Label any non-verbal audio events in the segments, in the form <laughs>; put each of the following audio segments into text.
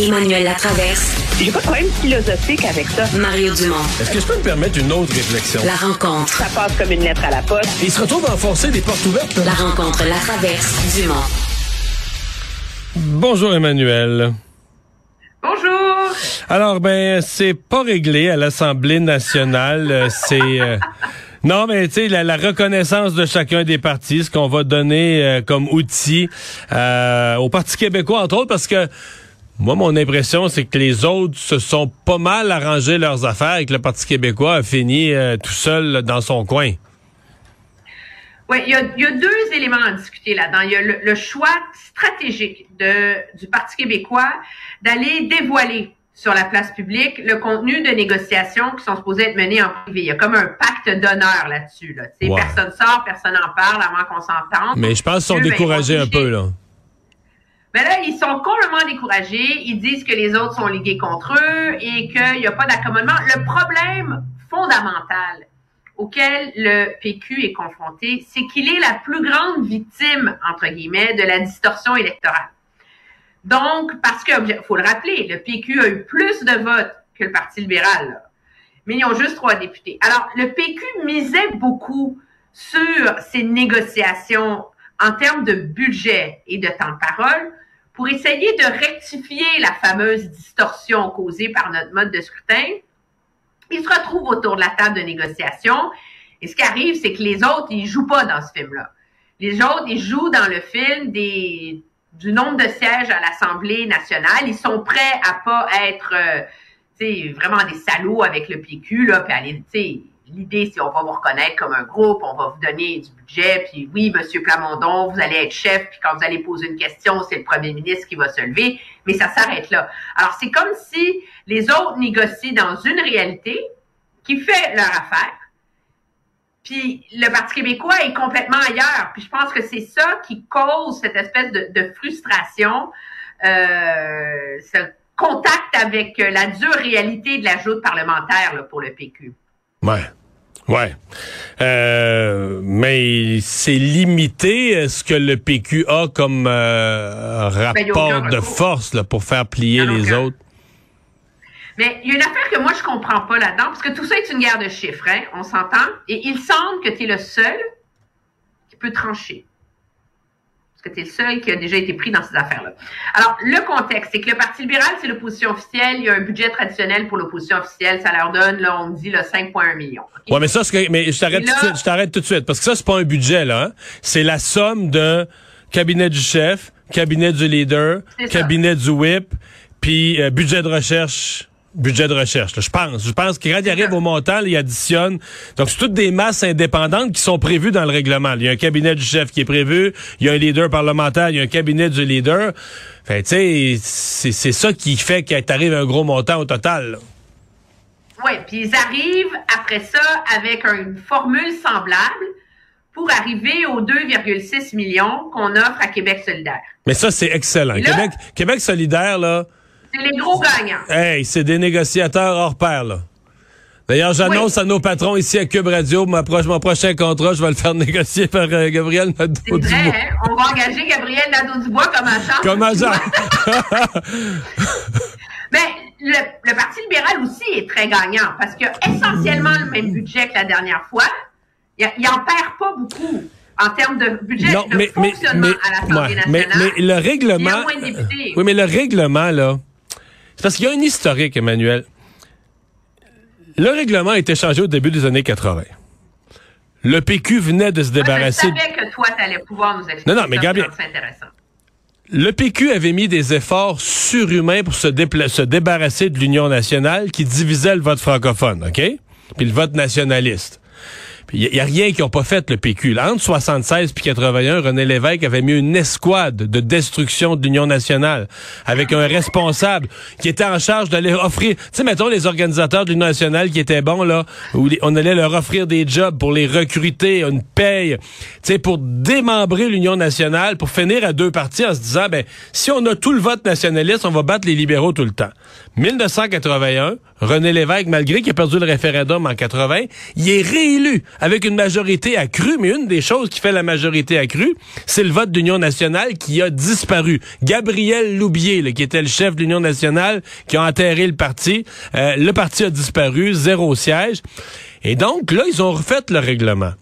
Emmanuel Latraverse. J'ai pas de problème philosophique avec ça. Mario Dumont. Est-ce que je peux me permettre une autre réflexion? La rencontre. Ça passe comme une lettre à la poste. Il se retrouve à enfoncer des portes ouvertes. La rencontre, la traverse, Dumont. Bonjour Emmanuel. Bonjour. Alors ben c'est pas réglé à l'Assemblée nationale, Euh, c'est euh, non mais tu sais la, la reconnaissance de chacun des partis, ce qu'on va donner euh, comme outil euh, au Parti québécois entre autres parce que moi mon impression c'est que les autres se sont pas mal arrangé leurs affaires et que le Parti québécois a fini euh, tout seul là, dans son coin. Oui, il y a, il y a deux éléments à discuter là-dedans. Il y a le, le choix stratégique de, du Parti québécois d'aller dévoiler sur la place publique le contenu de négociations qui sont supposées être menées en privé. Il y a comme un pacte d'honneur là-dessus. Là. Personne sort, personne n'en parle avant qu'on s'entende. Mais je pense qu'ils sont Eux, ben, découragés un peu là. Mais là, ils sont complètement découragés. Ils disent que les autres sont ligués contre eux et qu'il n'y a pas d'accommodement. Le problème fondamental auquel le PQ est confronté, c'est qu'il est la plus grande victime, entre guillemets, de la distorsion électorale. Donc, parce que, faut le rappeler, le PQ a eu plus de votes que le Parti libéral, là. mais ils ont juste trois députés. Alors, le PQ misait beaucoup sur ces négociations en termes de budget et de temps de parole pour essayer de rectifier la fameuse distorsion causée par notre mode de scrutin. Ils se retrouvent autour de la table de négociation et ce qui arrive, c'est que les autres, ils jouent pas dans ce film-là. Les autres, ils jouent dans le film du nombre de sièges à l'Assemblée nationale. Ils sont prêts à pas être, euh, vraiment des salauds avec le PQ, là, puis aller, l'idée, c'est on va vous reconnaître comme un groupe, on va vous donner du budget, puis oui, Monsieur Plamondon, vous allez être chef, puis quand vous allez poser une question, c'est le premier ministre qui va se lever, mais ça s'arrête là. Alors, c'est comme si les autres négocient dans une réalité qui fait leur affaire, puis le Parti québécois est complètement ailleurs. Puis je pense que c'est ça qui cause cette espèce de, frustration, euh, ce contact avec la dure réalité de la joute parlementaire pour le PQ. Ouais. Ouais. Euh, mais c'est limité euh, ce que le PQ a comme euh, Ben, rapport de force là, pour faire plier les autres. Mais il y a une affaire que moi, je comprends pas là-dedans, parce que tout ça est une guerre de chiffres, hein, on s'entend? Et il semble que tu es le seul qui peut trancher. Parce que es le seul qui a déjà été pris dans ces affaires-là. Alors, le contexte, c'est que le Parti libéral, c'est l'opposition officielle. Il y a un budget traditionnel pour l'opposition officielle. Ça leur donne, là, on me dit, là, 5,1 millions. OK? Ouais, mais ça, c'est que- mais je t'arrête tout de là- suite, je t'arrête tout de suite, parce que ça, c'est pas un budget, là. hein. C'est la somme de cabinet du chef, cabinet du leader, C'est cabinet du whip, puis euh, budget de recherche. Budget de recherche, là, je pense. Je pense que quand il arrive au montant, là, il additionne. Donc, c'est toutes des masses indépendantes qui sont prévues dans le règlement. Il y a un cabinet du chef qui est prévu, il y a un leader parlementaire, il y a un cabinet du leader. Fait, tu sais, c'est ça qui fait qu'il t'arrive un gros montant au total. là. Oui, puis ils arrivent après ça avec une formule semblable pour arriver aux 2,6 millions qu'on offre à Québec solidaire. Mais ça, c'est excellent. Là- Québec, Québec solidaire, là, C'est les gros gagnants. Hey, c'est des négociateurs hors pair, là. D'ailleurs, j'annonce Oui. à nos patrons ici à Cube Radio, mon prochain contrat, je vais le faire <laughs> négocier par euh, Gabriel C'est Nadeau-Dubois. vrai, hein? On va engager Gabriel Nadeau-Dubois comme agent. Comme agent. <laughs> Mais le, le Parti libéral aussi est très gagnant parce qu'il a essentiellement le même budget que la dernière fois. Il, il en perd pas beaucoup en termes de budget non, de mais, mais, fonctionnement mais, à l'Assemblée mais, nationale. mais le règlement. Il y a moins de députés. Oui, mais le règlement, là. C'est parce qu'il y a un historique, Emmanuel. Le règlement a été changé au début des années 80. Le PQ venait de se Moi, je débarrasser. savais que toi, tu allais pouvoir nous expliquer Non, non, mais Gabriel-. Le PQ avait mis des efforts surhumains pour se, dépla- se débarrasser de l'Union nationale qui divisait le vote francophone, OK? Puis le vote nationaliste. Il n'y a, rien qu'ils n'ont pas fait, le PQ. Entre 76 puis 81, René Lévesque avait mis une escouade de destruction de l'Union nationale avec un responsable qui était en charge d'aller offrir... Tu sais, mettons les organisateurs de l'Union nationale qui étaient bons, là, où on allait leur offrir des jobs pour les recruter, une paye, tu sais, pour démembrer l'Union nationale, pour finir à deux parties en se disant, ben, si on a tout le vote nationaliste, on va battre les libéraux tout le temps. 1981, René Lévesque, malgré qu'il a perdu le référendum en 80, il est réélu avec une majorité accrue, mais une des choses qui fait la majorité accrue, c'est le vote d'Union nationale qui a disparu. Gabriel Loubier, qui était le chef de l'Union nationale, qui a enterré le parti, euh, le parti a disparu, zéro siège. Et donc, là, ils ont refait le règlement.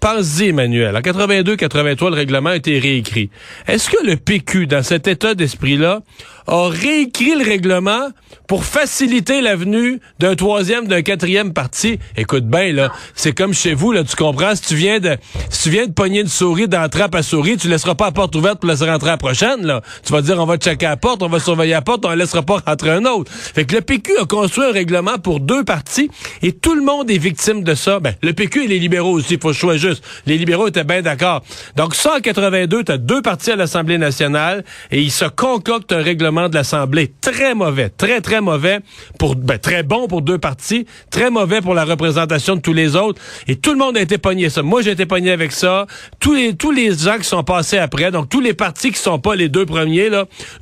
Pense-y, Emmanuel. En 82-83, le règlement a été réécrit. Est-ce que le PQ, dans cet état d'esprit-là, a réécrit le règlement pour faciliter l'avenue d'un troisième, d'un quatrième parti? Écoute bien, là, c'est comme chez vous, là, tu comprends? Si tu viens de, si tu viens de pogner une souris dans la trappe à souris, tu laisseras pas la porte ouverte pour laisser rentrer la prochaine, là. Tu vas dire, on va checker la porte, on va surveiller la porte, on ne laissera pas rentrer un autre. Fait que le PQ a construit un règlement pour deux partis et tout le monde est victime de ça. Ben, le PQ et les libéraux aussi, il faut choisir Les libéraux étaient bien d'accord. Donc, ça, en 82, tu as deux partis à l'Assemblée nationale et ils se concoctent un règlement de l'Assemblée très mauvais, très, très mauvais pour, ben, très bon pour deux partis, très mauvais pour la représentation de tous les autres. Et tout le monde a été pogné ça. Moi, j'ai été pogné avec ça. Tous les, gens qui sont passés après, donc tous les partis qui sont pas les deux premiers,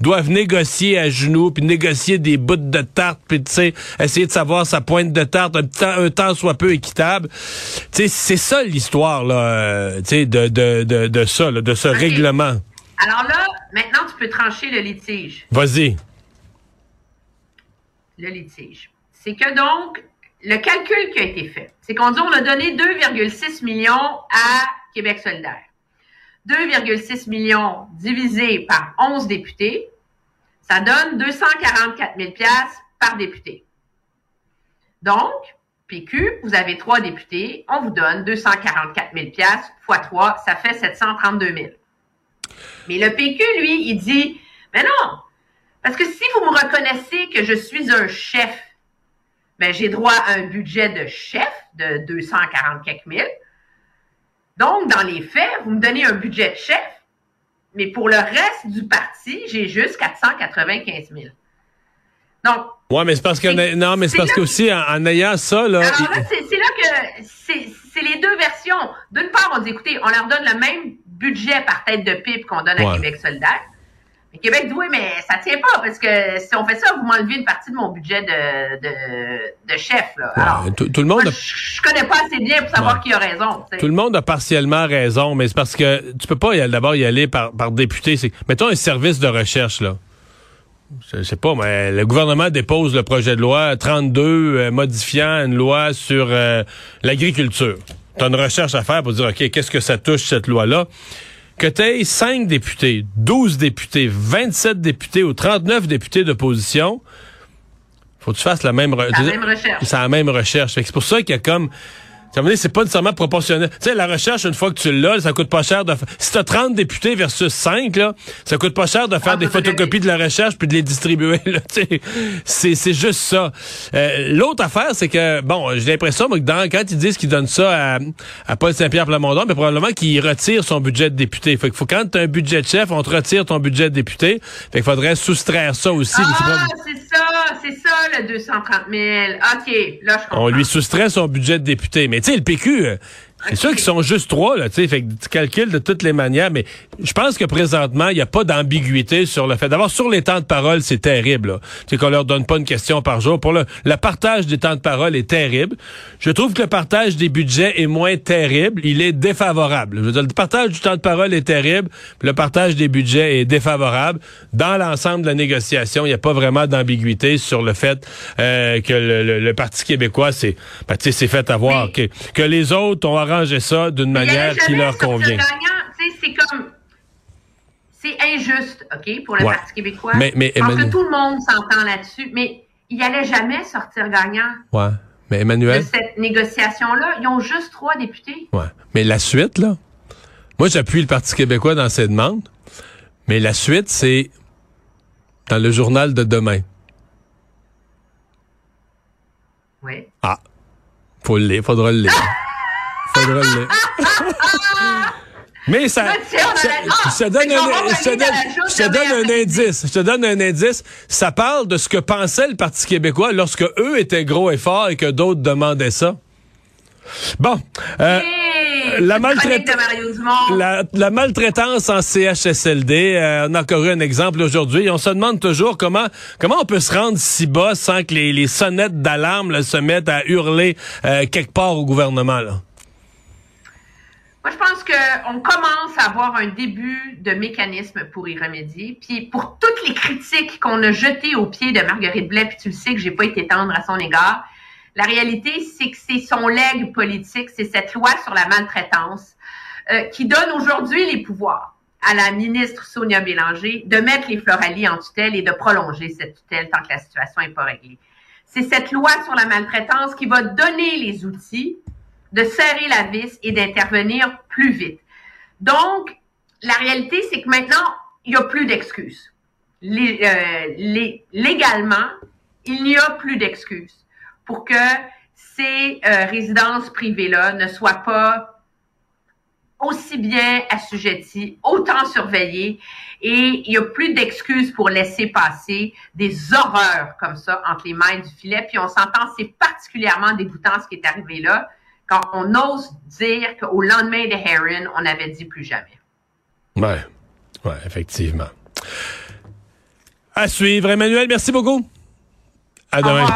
doivent négocier à genoux, puis négocier des bouts de tarte, puis, tu sais, essayer de savoir sa pointe de tarte, un temps, soit peu équitable. C'est ça l'histoire, là, euh, de, de, de, de ça, là, de ce règlement. Alors là, maintenant, tu peux trancher le litige. Vas-y. Le litige. C'est que donc, le calcul qui a été fait, c'est qu'on dit on a donné 2,6 millions à Québec solidaire. 2,6 millions divisé par 11 députés, ça donne 244 000 piastres par député. Donc, PQ, vous avez trois députés, on vous donne 244 000 piastres fois 3, ça fait 732 000. Mais le PQ, lui, il dit, mais non, parce que si vous me reconnaissez que je suis un chef, ben j'ai droit à un budget de chef de 240 quelques mille. Donc, dans les faits, vous me donnez un budget de chef, mais pour le reste du parti, j'ai juste 495 000. Donc, Ouais, mais c'est parce que non, mais c'est parce qu'aussi en, en ayant ça là, alors il- là, c'est là que c'est les deux versions. D'une part, on dit, écoutez, on leur donne le même budget par tête de pipe qu'on donne Ouais. à Québec solidaire. Mais Québec dit, oui, mais ça tient pas, parce que si on fait ça, vous m'enlevez une partie de mon budget de, de, de chef. Là. Alors, Ouais, tout, tout le moi, monde a, je, je connais pas assez bien pour savoir Ouais. qui a raison. tout le monde a partiellement raison, mais c'est parce que tu peux pas d'abord y aller par, par député. Mettons un service de recherche là. Je sais pas, mais le gouvernement dépose le projet de loi 32 euh, modifiant une loi sur euh, l'agriculture. Tu as une recherche à faire pour dire, OK, qu'est-ce que ça touche, cette loi-là? Que tu aies 5 députés, 12 députés, 27 députés ou 39 députés d'opposition, faut que tu fasses la même, re- la même recherche. C'est la même recherche. C'est pour ça qu'il y a comme... Ça veut dire, c'est pas nécessairement proportionnel. Tu sais, la recherche, une fois que tu l'as, ça coûte pas cher de Si t'as 30 députés versus 5, là, ça coûte pas cher de faire Ah, des photocopies de la recherche puis de les distribuer. <laughs> C'est, c'est juste ça. Euh, l'autre affaire, c'est que, bon, j'ai l'impression, que dans, quand ils disent qu'ils donnent ça à, à Paul Saint-Pierre Plamondon, mais probablement qu'ils retirent son budget de député. Fait qu'il faut, quand t'as un budget de chef, on te retire ton budget de député. Fait qu'il faudrait soustraire ça aussi. Ah, c'est ça, c'est ça le 230 000. OK, là, je comprends. On lui soustrait son budget de député. Mais tu sais, le PQ, euh, c'est sûr qu'ils sont juste trois, là, tu sais, fait que tu calcules de toutes les manières, mais je pense que présentement, il n'y a pas d'ambiguïté sur le fait. D'abord, sur les temps de parole, c'est terrible, là. Tu sais, qu'on leur donne pas une question par jour. Pour le, le partage des temps de parole est terrible. Je trouve que le partage des budgets est moins terrible. Il est défavorable. Je veux dire, le partage du temps de parole est terrible. Le partage des budgets est défavorable. Dans l'ensemble de la négociation, il n'y a pas vraiment d'ambiguïté sur le fait euh, que le, le- le Parti québécois s'est ben, tu sais, s'est fait avoir. Que, que les autres ont arrangé ça d'une manière qui leur convient. c'est comme. C'est injuste, OK, pour le Ouais. Parti québécois. Mais- Emmanuel- que tout le monde s'entend là-dessus, mais il allait jamais sortir gagnant Ouais. Mais de Emmanuel, cette négociation-là. Ils ont juste trois députés. ouais. Mais la suite, là, moi j'appuie le Parti québécois dans ses demandes, mais la suite, c'est dans le journal de demain. Oui. Ah. Faut le lire, faudra le lire. <laughs> Mais ça, ça- la- Ah, je te donne va un, indice. Je te donne un indice. Ça parle de ce que pensait le Parti québécois lorsque eux étaient gros et forts et que d'autres demandaient ça. Bon. Euh, la, la, la, maltraitance en CHSLD, euh, on a encore eu un exemple aujourd'hui. On se demande toujours comment comment on peut se rendre si bas sans que les, les sonnettes d'alarme se mettent à hurler euh, quelque part au gouvernement. Là. Moi, je pense qu'on commence à avoir un début de mécanisme pour y remédier. Puis pour toutes les critiques qu'on a jetées au pied de Marguerite Blais, puis tu le sais que j'ai pas été tendre à son égard, la réalité, c'est que c'est son legs politique, c'est cette loi sur la maltraitance euh, qui donne aujourd'hui les pouvoirs à la ministre Sonia Bélanger de mettre les Floralies en tutelle et de prolonger cette tutelle tant que la situation n'est pas réglée. C'est cette loi sur la maltraitance qui va donner les outils de serrer la vis et d'intervenir plus vite. Donc, la réalité, c'est que maintenant, il n'y a plus d'excuses. Euh, légalement, il n'y a plus d'excuses pour que ces euh, résidences privées-là ne soient pas aussi bien assujetties, autant surveillées, et il n'y a plus d'excuses pour laisser passer des horreurs comme ça entre les mailles du filet. Puis on s'entend, c'est particulièrement dégoûtant ce qui est arrivé là, quand on ose dire qu'au lendemain de Heron, on avait dit plus jamais. Ouais, ouais, effectivement. À suivre, Emmanuel, merci beaucoup. À demain.